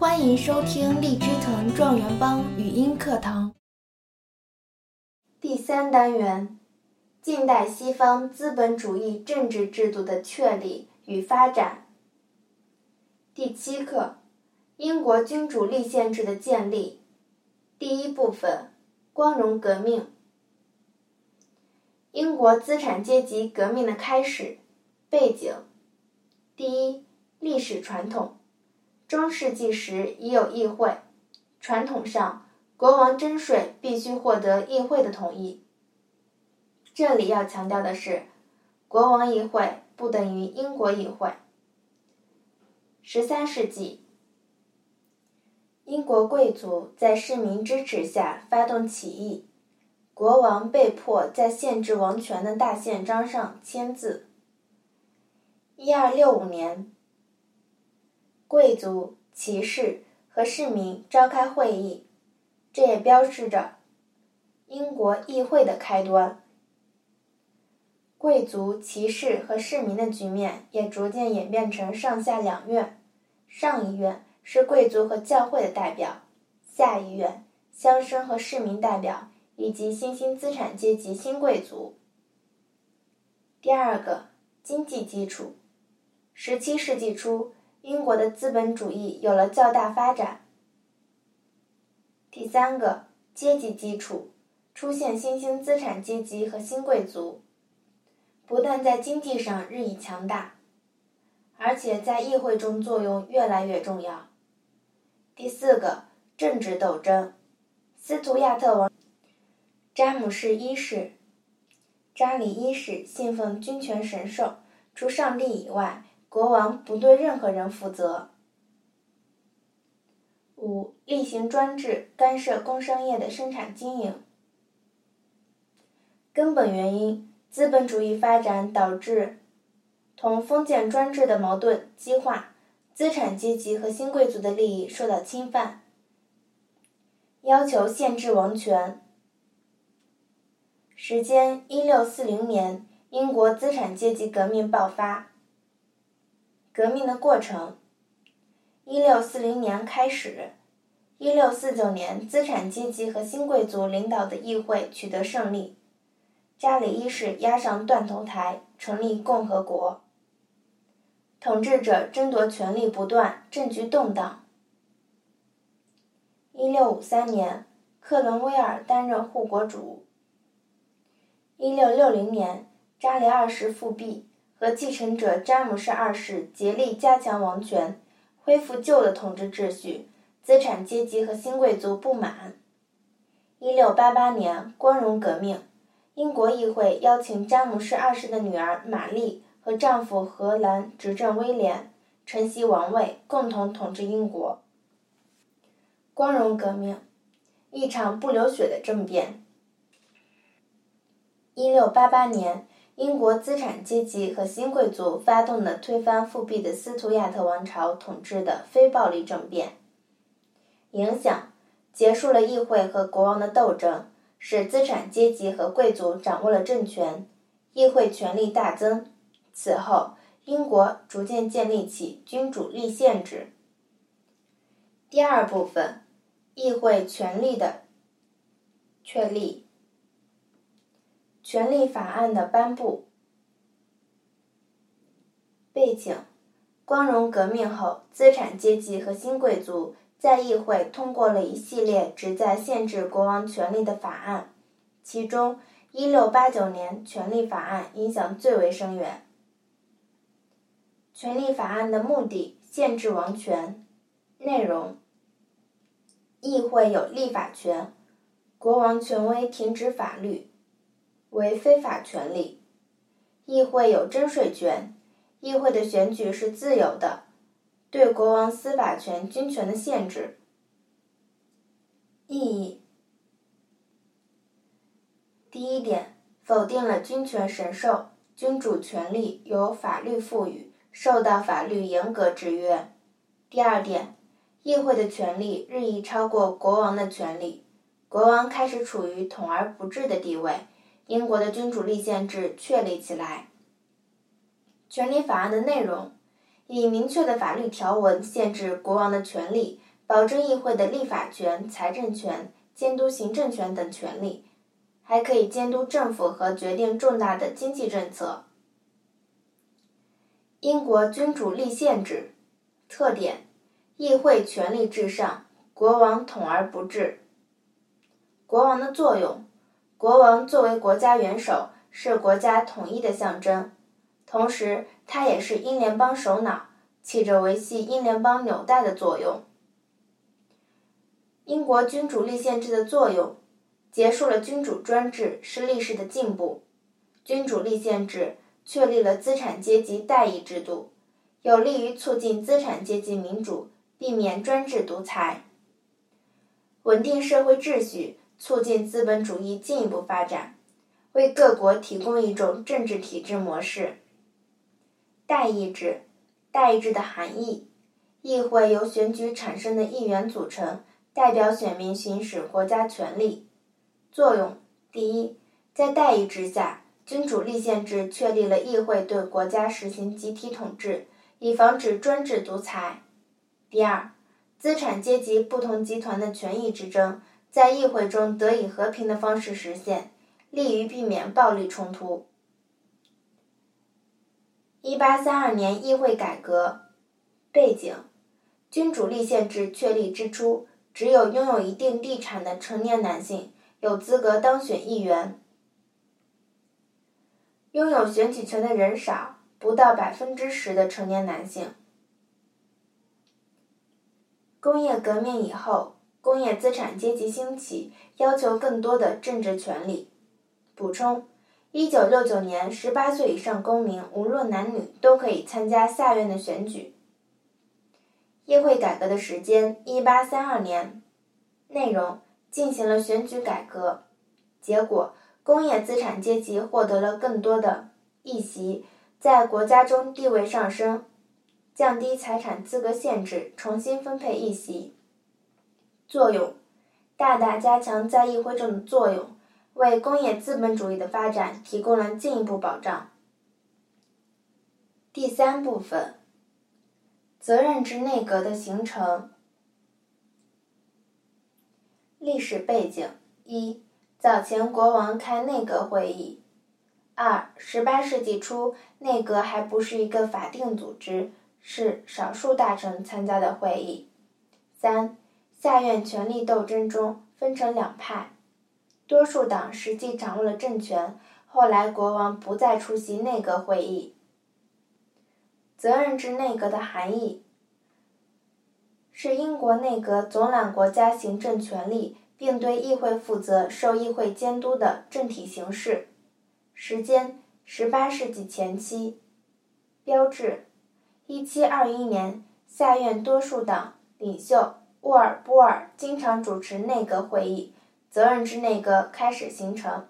欢迎收听荔枝藤状元帮语音课堂第三单元：近代西方资本主义政治制度的确立与发展。第七课：英国君主立宪制的建立。第一部分：光荣革命。英国资产阶级革命的开始背景：第一，历史传统。中世纪时已有议会，传统上国王征税必须获得议会的同意。这里要强调的是，国王议会不等于英国议会。十三世纪，英国贵族在市民支持下发动起义，国王被迫在限制王权的大宪章上签字。一二六五年。贵族、骑士和市民召开会议，这也标志着英国议会的开端。贵族、骑士和市民的局面也逐渐演变成上下两院：上议院是贵族和教会的代表，下议院乡绅和市民代表以及新兴资产阶级新贵族。第二个，经济基础。十七世纪初。英国的资本主义有了较大发展。第三个阶级基础出现新兴资产阶级和新贵族，不但在经济上日益强大，而且在议会中作用越来越重要。第四个政治斗争，斯图亚特王詹姆士一世，查理一世信奉君权神授，除上帝以外。国王不对任何人负责。五、例行专制干涉工商业的生产经营。根本原因：资本主义发展导致同封建专制的矛盾激化，资产阶级和新贵族的利益受到侵犯，要求限制王权。时间：一六四零年，英国资产阶级革命爆发。革命的过程：一六四零年开始，一六四九年，资产阶级和新贵族领导的议会取得胜利，查理一世押上断头台，成立共和国。统治者争夺权力不断，政局动荡。一六五三年，克伦威尔担任护国主。一六六零年，查理二世复辟。和继承者詹姆士二世竭力加强王权，恢复旧的统治秩序。资产阶级和新贵族不满。一六八八年，光荣革命，英国议会邀请詹姆士二世的女儿玛丽和丈夫荷兰执政威廉承袭王位，共同统治英国。光荣革命，一场不流血的政变。一六八八年。英国资产阶级和新贵族发动的推翻复辟的斯图亚特王朝统治的非暴力政变，影响结束了议会和国王的斗争，使资产阶级和贵族掌握了政权，议会权力大增。此后，英国逐渐建立起君主立宪制。第二部分，议会权力的确立。权利法案的颁布背景：光荣革命后，资产阶级和新贵族在议会通过了一系列旨在限制国王权力的法案，其中1689年权利法案影响最为深远。权利法案的目的：限制王权。内容：议会有立法权，国王权威停止法律。为非法权利，议会有征税权，议会的选举是自由的，对国王司法权、军权的限制。意义：第一点，否定了君权神授，君主权力由法律赋予，受到法律严格制约。第二点，议会的权力日益超过国王的权力，国王开始处于统而不治的地位。英国的君主立宪制确立起来。权利法案的内容以明确的法律条文限制国王的权利，保证议会的立法权、财政权、监督行政权等权利，还可以监督政府和决定重大的经济政策。英国君主立宪制特点：议会权力至上，国王统而不治。国王的作用：国王作为国家元首，是国家统一的象征，同时他也是英联邦首脑，起着维系英联邦纽带的作用。英国君主立宪制的作用：结束了君主专制，是历史的进步。君主立宪制。确立了资产阶级代议制度，有利于促进资产阶级民主，避免专制独裁，稳定社会秩序，促进资本主义进一步发展，为各国提供一种政治体制模式。代议制，代议制的含义：议会由选举产生的议员组成，代表选民行使国家权力。作用：第一，在代议制下。君主立宪制确立了议会对国家实行集体统治，以防止专制独裁。第二，资产阶级不同集团的权益之争在议会中得以和平的方式实现，利于避免暴力冲突。一八三二年议会改革背景：君主立宪制确立之初，只有拥有一定地产的成年男性有资格当选议员。拥有选举权的人少，不到百分之十的成年男性。工业革命以后，工业资产阶级兴起，要求更多的政治权利。补充：一九六九年，十八岁以上公民无论男女都可以参加下院的选举。议会改革的时间：一八三二年。内容：进行了选举改革。结果。工业资产阶级获得了更多的议席，在国家中地位上升，降低财产资格限制，重新分配议席。作用：大大加强在议会中的作用，为工业资本主义的发展提供了进一步保障。第三部分：责任制内阁的形成。历史背景一。早前国王开内阁会议。二，十八世纪初，内阁还不是一个法定组织，是少数大臣参加的会议。三，下院权力斗争中分成两派，多数党实际掌握了政权。后来国王不再出席内阁会议。责任制内阁的含义是英国内阁总揽国家行政权力。并对议会负责、受议会监督的政体形式。时间：十八世纪前期。标志：一七二一年，下院多数党领袖沃尔波尔经常主持内阁会议，责任制内阁开始形成。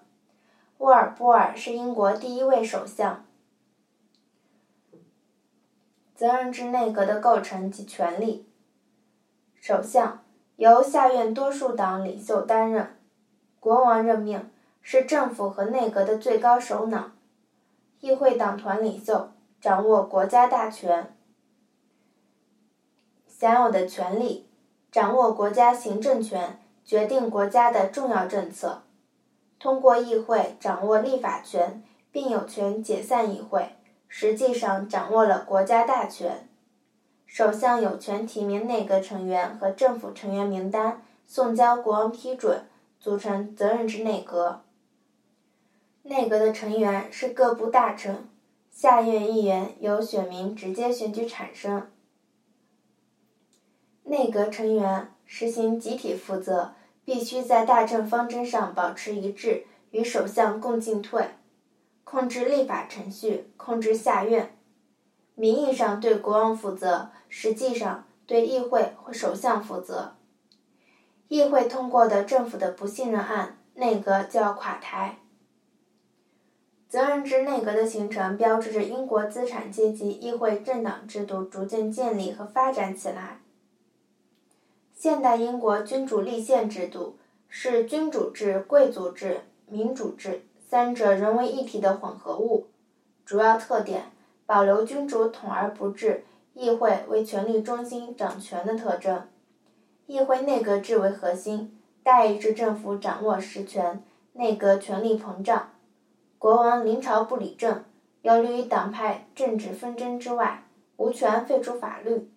沃尔波尔是英国第一位首相。责任制内阁的构成及权力：首相。由下院多数党领袖担任，国王任命，是政府和内阁的最高首脑。议会党团领袖掌握国家大权，享有的权利，掌握国家行政权，决定国家的重要政策，通过议会掌握立法权，并有权解散议会，实际上掌握了国家大权。首相有权提名内阁成员和政府成员名单，送交国王批准，组成责任制内阁。内阁的成员是各部大臣，下院议员由选民直接选举产生。内阁成员实行集体负责，必须在大政方针上保持一致，与首相共进退，控制立法程序，控制下院。名义上对国王负责，实际上对议会或首相负责。议会通过的政府的不信任案，内阁就要垮台。责任制内阁的形成，标志着英国资产阶级议会政党制度逐渐建立和发展起来。现代英国君主立宪制度是君主制、贵族制、民主制三者融为一体的混合物，主要特点。保留君主统而不治，议会为权力中心掌权的特征。议会内阁制为核心，大一制政府掌握实权，内阁权力膨胀。国王临朝不理政，有利于党派政治纷争之外，无权废除法律。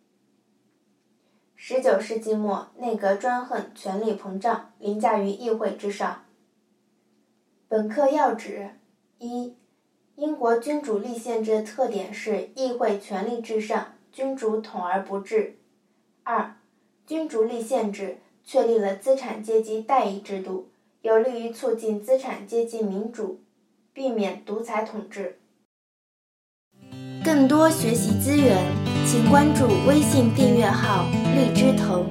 十九世纪末，内阁专横，权力膨胀，凌驾于议会之上。本课要旨：一、英国君主立宪制的特点是议会权力至上，君主统而不治。二、君主立宪制确立了资产阶级代议制度，有利于促进资产阶级民主，避免独裁统治。更多学习资源，请关注微信订阅号“荔枝藤”。